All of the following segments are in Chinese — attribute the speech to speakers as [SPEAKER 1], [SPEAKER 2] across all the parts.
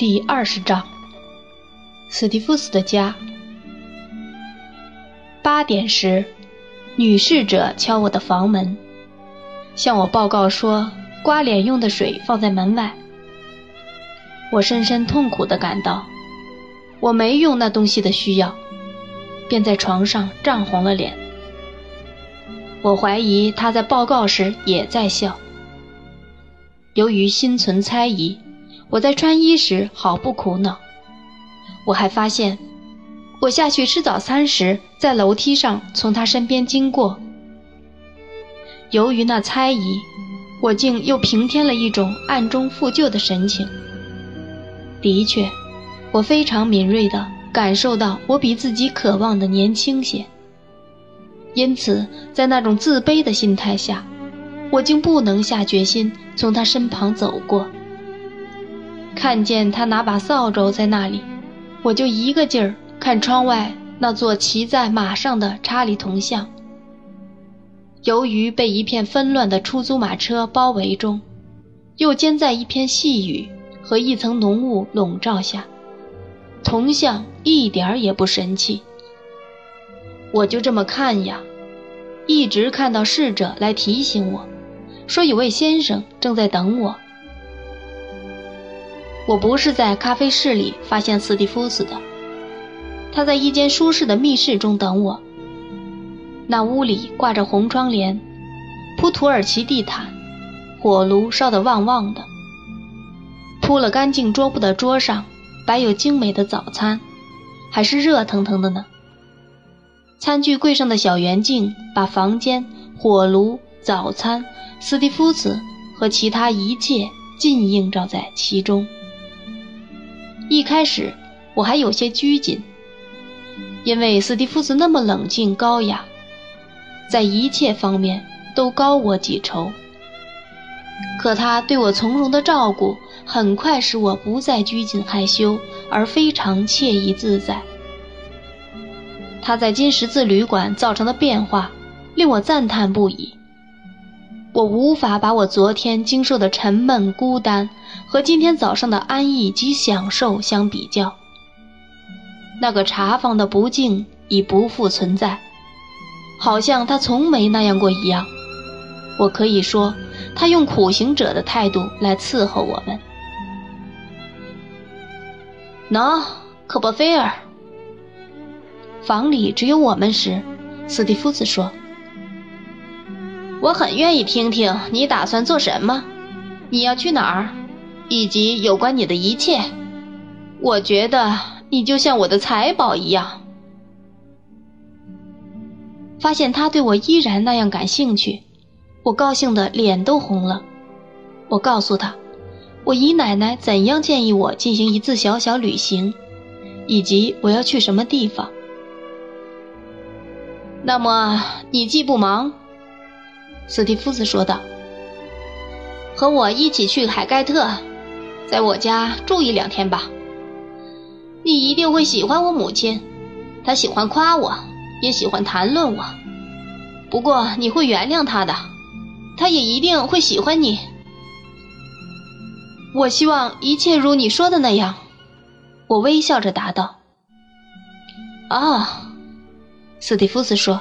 [SPEAKER 1] 第二十章，史蒂夫斯的家。八点时，女侍者敲我的房门，向我报告说刮脸用的水放在门外。我深深痛苦地感到，我没用那东西的需要，便在床上涨红了脸。我怀疑他在报告时也在笑。由于心存猜疑。我在穿衣时毫不苦恼。我还发现，我下去吃早餐时，在楼梯上从他身边经过。由于那猜疑，我竟又平添了一种暗中负疚的神情。的确，我非常敏锐地感受到我比自己渴望的年轻些。因此，在那种自卑的心态下，我竟不能下决心从他身旁走过。看见他拿把扫帚在那里，我就一个劲儿看窗外那座骑在马上的查理铜像。由于被一片纷乱的出租马车包围中，又兼在一片细雨和一层浓雾笼罩下，铜像一点儿也不神气。我就这么看呀，一直看到侍者来提醒我，说有位先生正在等我。我不是在咖啡室里发现斯蒂夫斯的，他在一间舒适的密室中等我。那屋里挂着红窗帘，铺土耳其地毯，火炉烧得旺旺的。铺了干净桌布的桌上摆有精美的早餐，还是热腾腾的呢。餐具柜上的小圆镜把房间、火炉、早餐、斯蒂夫斯和其他一切尽映照在其中。一开始我还有些拘谨，因为斯蒂夫斯那么冷静高雅，在一切方面都高我几筹。可他对我从容的照顾，很快使我不再拘谨害羞，而非常惬意自在。他在金十字旅馆造成的变化，令我赞叹不已。我无法把我昨天经受的沉闷孤单。和今天早上的安逸及享受相比较，那个茶房的不敬已不复存在，好像他从没那样过一样。我可以说，他用苦行者的态度来伺候我们。喏，科波菲尔。房里只有我们时，斯蒂夫斯说：“我很愿意听听你打算做什么，你要去哪儿。”以及有关你的一切，我觉得你就像我的财宝一样。发现他对我依然那样感兴趣，我高兴的脸都红了。我告诉他，我姨奶奶怎样建议我进行一次小小旅行，以及我要去什么地方。那么你既不忙，斯蒂夫斯说道，和我一起去海盖特。在我家住一两天吧，你一定会喜欢我母亲，她喜欢夸我，也喜欢谈论我。不过你会原谅她的，她也一定会喜欢你。我希望一切如你说的那样，我微笑着答道。啊，斯蒂夫斯说，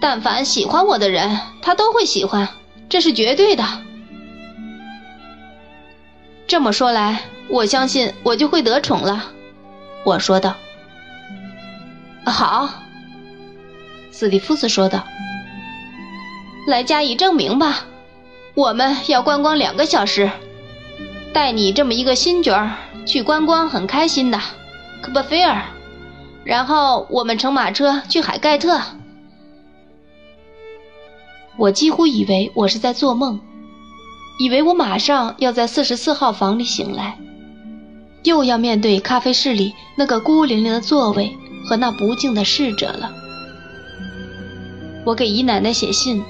[SPEAKER 1] 但凡喜欢我的人，他都会喜欢，这是绝对的。这么说来，我相信我就会得宠了，我说道。好，斯蒂夫斯说道。来加以证明吧，我们要观光两个小时，带你这么一个新角儿去观光，很开心的，科波菲尔。然后我们乘马车去海盖特。我几乎以为我是在做梦。以为我马上要在四十四号房里醒来，又要面对咖啡室里那个孤零零的座位和那不敬的侍者了。我给姨奶奶写信，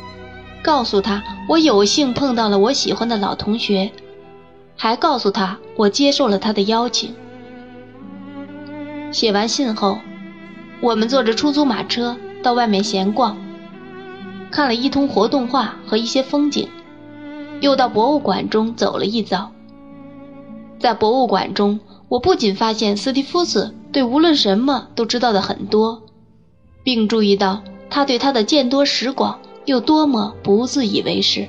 [SPEAKER 1] 告诉她我有幸碰到了我喜欢的老同学，还告诉她我接受了她的邀请。写完信后，我们坐着出租马车到外面闲逛，看了一通活动画和一些风景。又到博物馆中走了一遭。在博物馆中，我不仅发现斯蒂夫斯对无论什么都知道的很多，并注意到他对他的见多识广又多么不自以为是。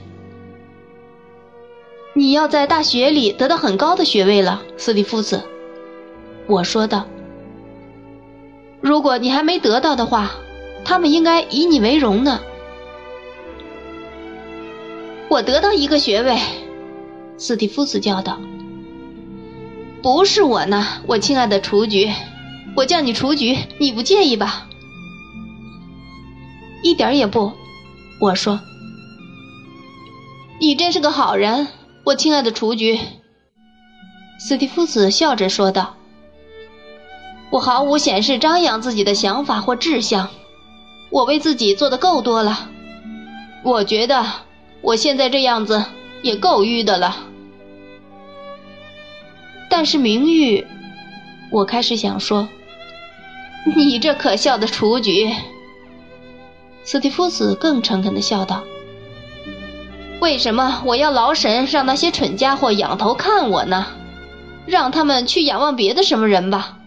[SPEAKER 1] 你要在大学里得到很高的学位了，斯蒂夫斯，我说道。如果你还没得到的话，他们应该以你为荣呢。我得到一个学位，斯蒂夫斯叫道。不是我呢，我亲爱的雏菊，我叫你雏菊，你不介意吧？一点也不，我说。你真是个好人，我亲爱的雏菊。斯蒂夫斯笑着说道。我毫无显示张扬自己的想法或志向，我为自己做的够多了。我觉得我现在这样子也够郁的了。但是名誉，我开始想说，你这可笑的雏菊。斯蒂夫斯更诚恳地笑道：“为什么我要劳神让那些蠢家伙仰头看我呢？让他们去仰望别的什么人吧。”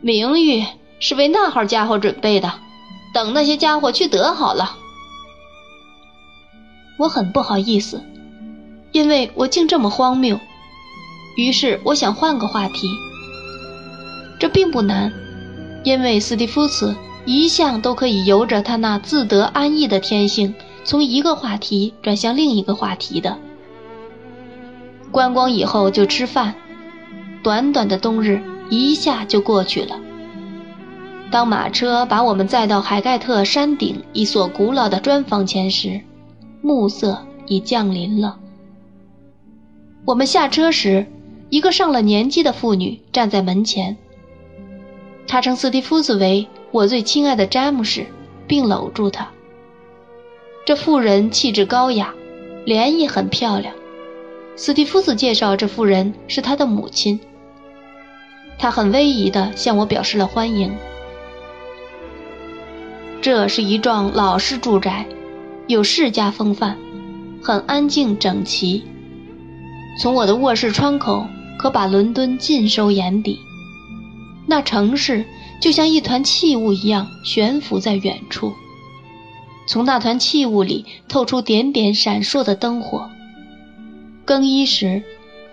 [SPEAKER 1] 名誉是为那号家伙准备的，等那些家伙去得好了。我很不好意思，因为我竟这么荒谬。于是我想换个话题。这并不难，因为斯蒂夫斯一向都可以由着他那自得安逸的天性，从一个话题转向另一个话题的。观光以后就吃饭，短短的冬日。一下就过去了。当马车把我们载到海盖特山顶一所古老的砖房前时，暮色已降临了。我们下车时，一个上了年纪的妇女站在门前。她称斯蒂夫斯为我最亲爱的詹姆士，并搂住他。这妇人气质高雅，脸也很漂亮。斯蒂夫斯介绍，这妇人是他的母亲。他很威仪地向我表示了欢迎。这是一幢老式住宅，有世家风范，很安静整齐。从我的卧室窗口可把伦敦尽收眼底，那城市就像一团气雾一样悬浮在远处。从那团气雾里透出点点闪烁的灯火。更衣时，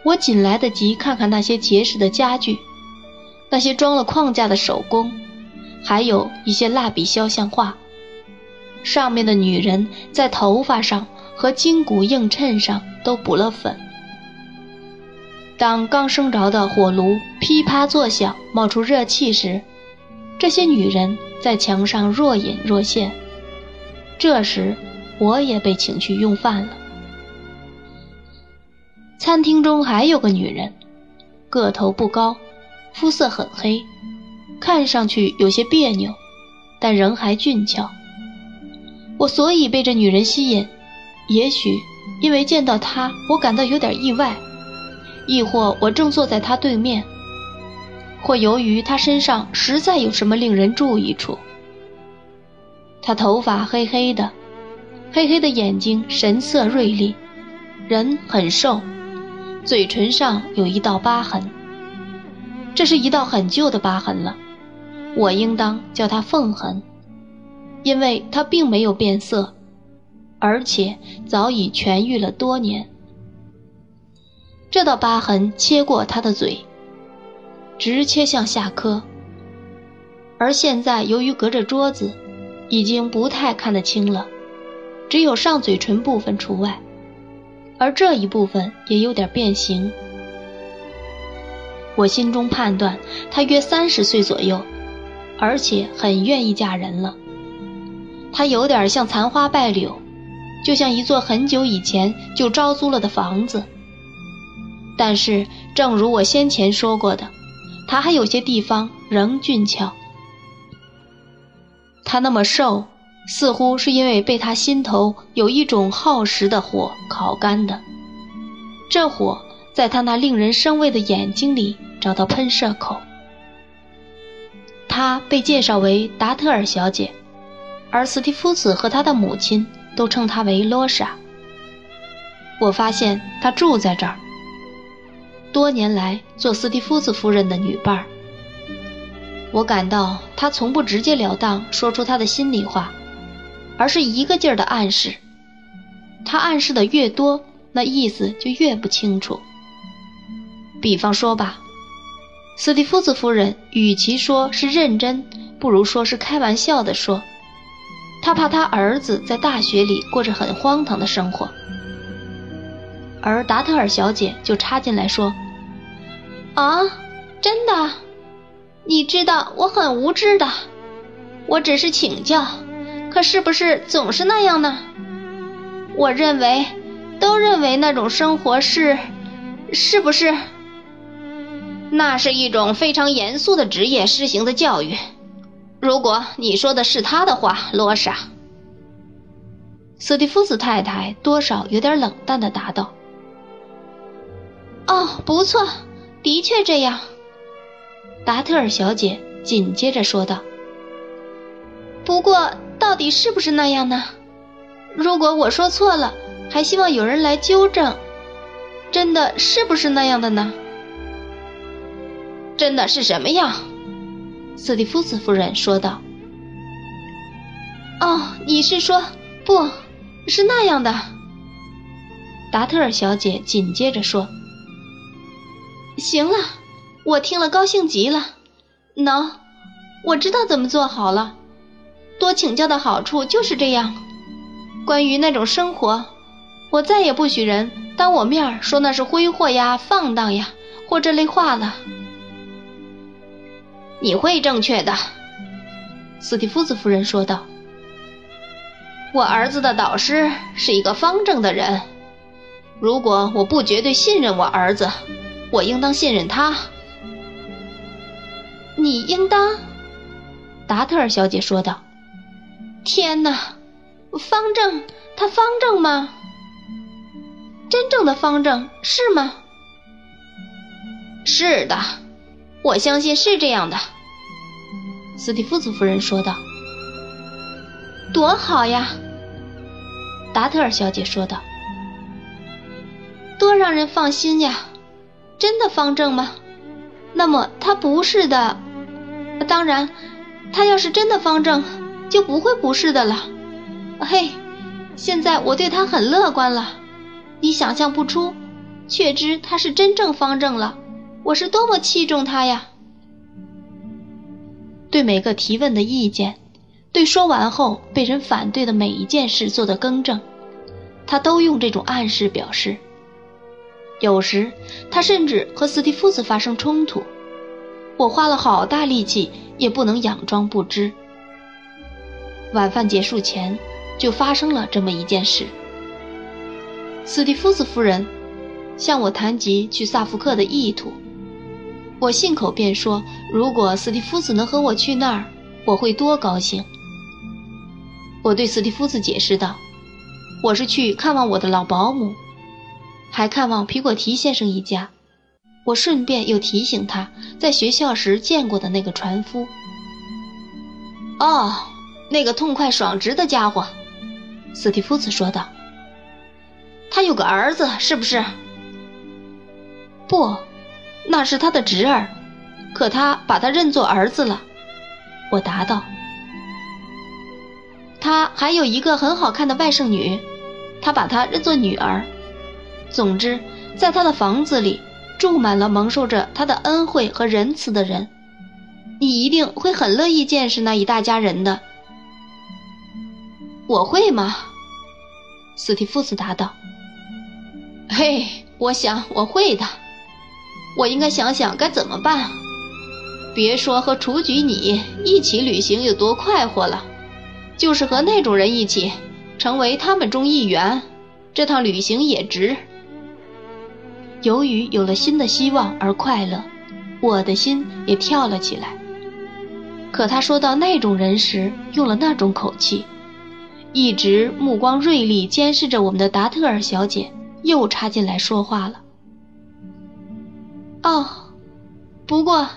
[SPEAKER 1] 我仅来得及看看那些结实的家具。那些装了框架的手工，还有一些蜡笔肖像画，上面的女人在头发上和筋骨硬衬上都补了粉。当刚生着的火炉噼啪作响，冒出热气时，这些女人在墙上若隐若现。这时，我也被请去用饭了。餐厅中还有个女人，个头不高。肤色很黑，看上去有些别扭，但仍还俊俏。我所以被这女人吸引，也许因为见到她，我感到有点意外；亦或我正坐在她对面；或由于她身上实在有什么令人注意处。她头发黑黑的，黑黑的眼睛神色锐利，人很瘦，嘴唇上有一道疤痕。这是一道很旧的疤痕了，我应当叫它缝痕，因为他并没有变色，而且早已痊愈了多年。这道疤痕切过他的嘴，直切向下颏，而现在由于隔着桌子，已经不太看得清了，只有上嘴唇部分除外，而这一部分也有点变形。我心中判断，他约三十岁左右，而且很愿意嫁人了。她有点像残花败柳，就像一座很久以前就招租了的房子。但是，正如我先前说过的，她还有些地方仍俊俏。她那么瘦，似乎是因为被她心头有一种耗时的火烤干的。这火在她那令人生畏的眼睛里。找到喷射口。她被介绍为达特尔小姐，而斯蒂夫子和他的母亲都称他为罗莎。我发现他住在这儿。多年来做斯蒂夫子夫人的女伴儿。我感到他从不直截了当说出他的心里话，而是一个劲儿的暗示。他暗示的越多，那意思就越不清楚。比方说吧，斯蒂夫子夫人与其说是认真，不如说是开玩笑的说，他怕他儿子在大学里过着很荒唐的生活。而达特尔小姐就插进来说：“啊，真的？你知道我很无知的，我只是请教，可是不是总是那样呢？我认为，都认为那种生活是，是不是？那是一种非常严肃的职业施行的教育。如果你说的是他的话，罗莎。”斯蒂夫斯太太多少有点冷淡的答道。哦，不错，的确这样。达特尔小姐紧接着说道：“不过，到底是不是那样呢？如果我说错了，还希望有人来纠正。真的是不是那样的呢？真的是什么样？”斯蒂夫斯夫人说道。“哦，你是说，不是那样的？”达特尔小姐紧接着说。行了，我听了高兴极了。喏，我知道怎么做好了。多请教的好处就是这样。关于那种生活，我再也不许人当我面说那是挥霍呀、放荡呀或这类话了。你会正确的，斯蒂夫斯夫人说道。我儿子的导师是一个方正的人。如果我不绝对信任我儿子。我应当信任他。你应当，达特尔小姐说道：“天哪，方正，他方正吗？真正的方正是吗？”“是的，我相信是这样的。”斯蒂夫斯夫人说道。“多好呀！”达特尔小姐说道，“多让人放心呀！”真的方正吗？那么他不是的。当然，他要是真的方正，就不会不是的了。嘿，现在我对他很乐观了。你想象不出，却知他是真正方正了。我是多么器重他呀！对每个提问的意见，对说完后被人反对的每一件事做的更正，他都用这种暗示表示。有时，他甚至和斯蒂夫斯发生冲突，我花了好大力气也不能佯装不知。晚饭结束前，就发生了这么一件事。斯蒂夫斯夫人向我谈及去萨福克的意图，我信口便说，如果斯蒂夫斯能和我去那儿，我会多高兴。我对斯蒂夫斯解释道：“我是去看望我的老保姆。”还看望皮果提先生一家，我顺便又提醒他在学校时见过的那个船夫。哦，那个痛快爽直的家伙，斯蒂夫斯说道。他有个儿子，是不是？不，那是他的侄儿，可他把他认作儿子了。我答道。他还有一个很好看的外甥女，他把她认作女儿。总之，在他的房子里住满了蒙受着他的恩惠和仁慈的人，你一定会很乐意见识那一大家人的。我会吗？斯蒂夫斯答道。嘿，我想我会的。我应该想想该怎么办。别说和雏菊你一起旅行有多快活了，就是和那种人一起，成为他们中一员，这趟旅行也值。由于有了新的希望而快乐，我的心也跳了起来。可他说到那种人时，用了那种口气，一直目光锐利监视着我们的达特尔小姐又插进来说话了。哦，不过，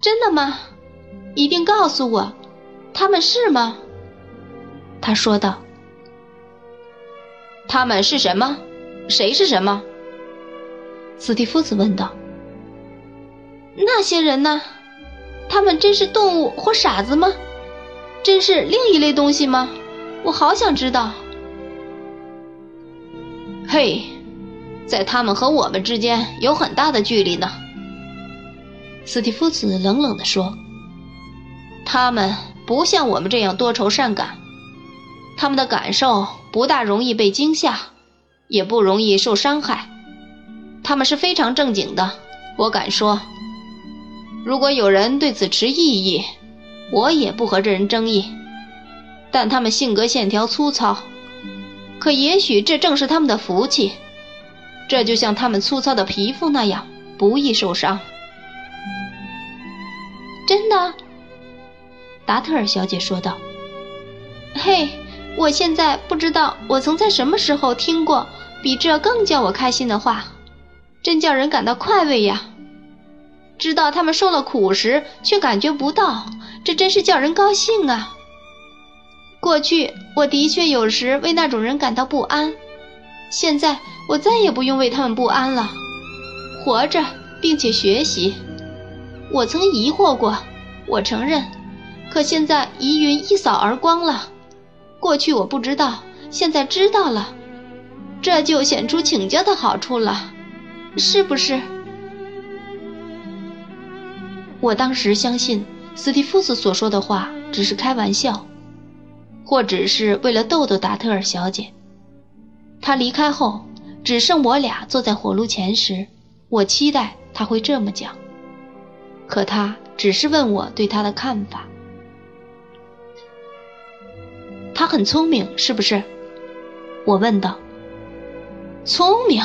[SPEAKER 1] 真的吗？一定告诉我，他们是吗？他说道。他们是什么？谁是什么？斯蒂夫斯问道：“那些人呢？他们真是动物或傻子吗？真是另一类东西吗？我好想知道。
[SPEAKER 2] 嘿，在他们和我们之间有很大的距离呢。
[SPEAKER 1] 斯蒂夫斯冷冷地说：“
[SPEAKER 2] 他们不像我们这样多愁善感，他们的感受不大容易被惊吓，也不容易受伤害。他们是非常正经的，我敢说。如果有人对此持异议，我也不和这人争议。但他们性格线条粗糙，可也许这正是他们的福气。这就像他们粗糙的皮肤那样，不易受伤。”
[SPEAKER 1] 真的，达特尔小姐说道：“嘿，我现在不知道我曾在什么时候听过比这更叫我开心的话，真叫人感到快慰呀！知道他们受了苦时却感觉不到，这真是叫人高兴啊！过去我的确有时为那种人感到不安，现在我再也不用为他们不安了。活着并且学习。”我曾疑惑过，我承认，可现在疑云一扫而光了。过去我不知道，现在知道了，这就显出请教的好处了，是不是？我当时相信斯蒂夫斯所说的话只是开玩笑，或只是为了逗逗达特尔小姐。他离开后，只剩我俩坐在火炉前时，我期待他会这么讲。可他只是问我对他的看法。他很聪明，是不是？我问道。
[SPEAKER 2] 聪明？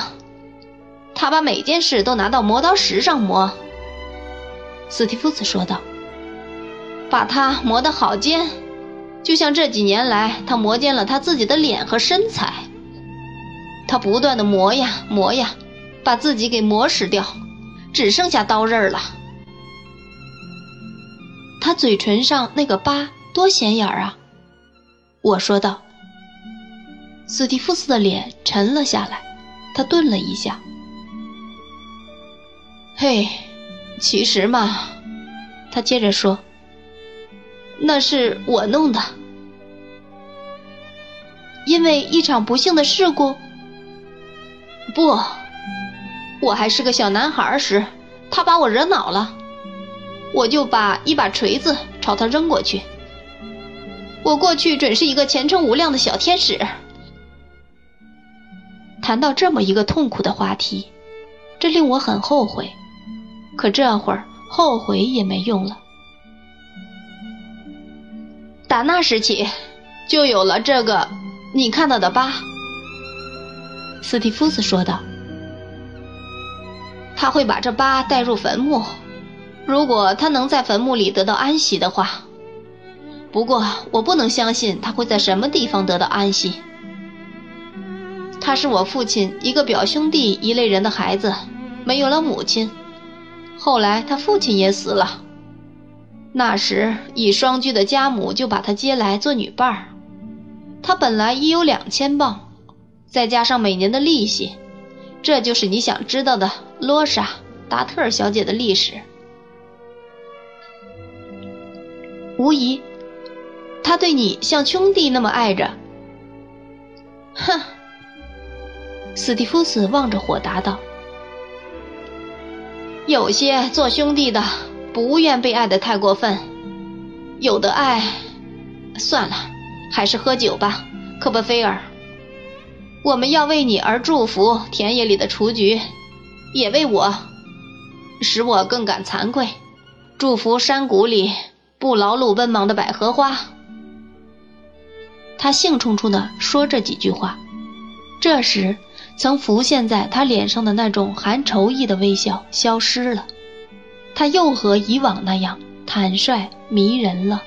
[SPEAKER 2] 他把每件事都拿到磨刀石上磨。
[SPEAKER 1] 斯蒂夫斯说道。
[SPEAKER 2] 把他磨得好尖，就像这几年来他磨尖了他自己的脸和身材。他不断的磨呀磨呀，把自己给磨蚀掉，只剩下刀刃了。
[SPEAKER 1] 他嘴唇上那个疤多显眼儿啊！我说道。斯蒂夫斯的脸沉了下来，他顿了一下。
[SPEAKER 2] 嘿，其实嘛，他接着说：“那是我弄的，
[SPEAKER 1] 因为一场不幸的事故。
[SPEAKER 2] 不，我还是个小男孩时，他把我惹恼了。”我就把一把锤子朝他扔过去。我过去准是一个前程无量的小天使。
[SPEAKER 1] 谈到这么一个痛苦的话题，这令我很后悔。可这会儿后悔也没用了。
[SPEAKER 2] 打那时起，就有了这个你看到的疤。
[SPEAKER 1] 斯蒂夫斯说道：“
[SPEAKER 2] 他会把这疤带入坟墓。”如果他能在坟墓里得到安息的话，不过我不能相信他会在什么地方得到安息。他是我父亲一个表兄弟一类人的孩子，没有了母亲。后来他父亲也死了，那时已双居的家母就把他接来做女伴儿。他本来已有两千镑，再加上每年的利息，这就是你想知道的罗莎·达特尔小姐的历史。
[SPEAKER 1] 无疑，他对你像兄弟那么爱着。
[SPEAKER 2] 哼，
[SPEAKER 1] 斯蒂夫斯望着火答道：“
[SPEAKER 2] 有些做兄弟的不愿被爱的太过分，有的爱……算了，还是喝酒吧，科波菲尔。我们要为你而祝福田野里的雏菊，也为我，使我更感惭愧，祝福山谷里。”不劳碌奔忙的百合花。
[SPEAKER 1] 他兴冲冲地说这几句话，这时曾浮现在他脸上的那种含愁意的微笑消失了，他又和以往那样坦率迷人了。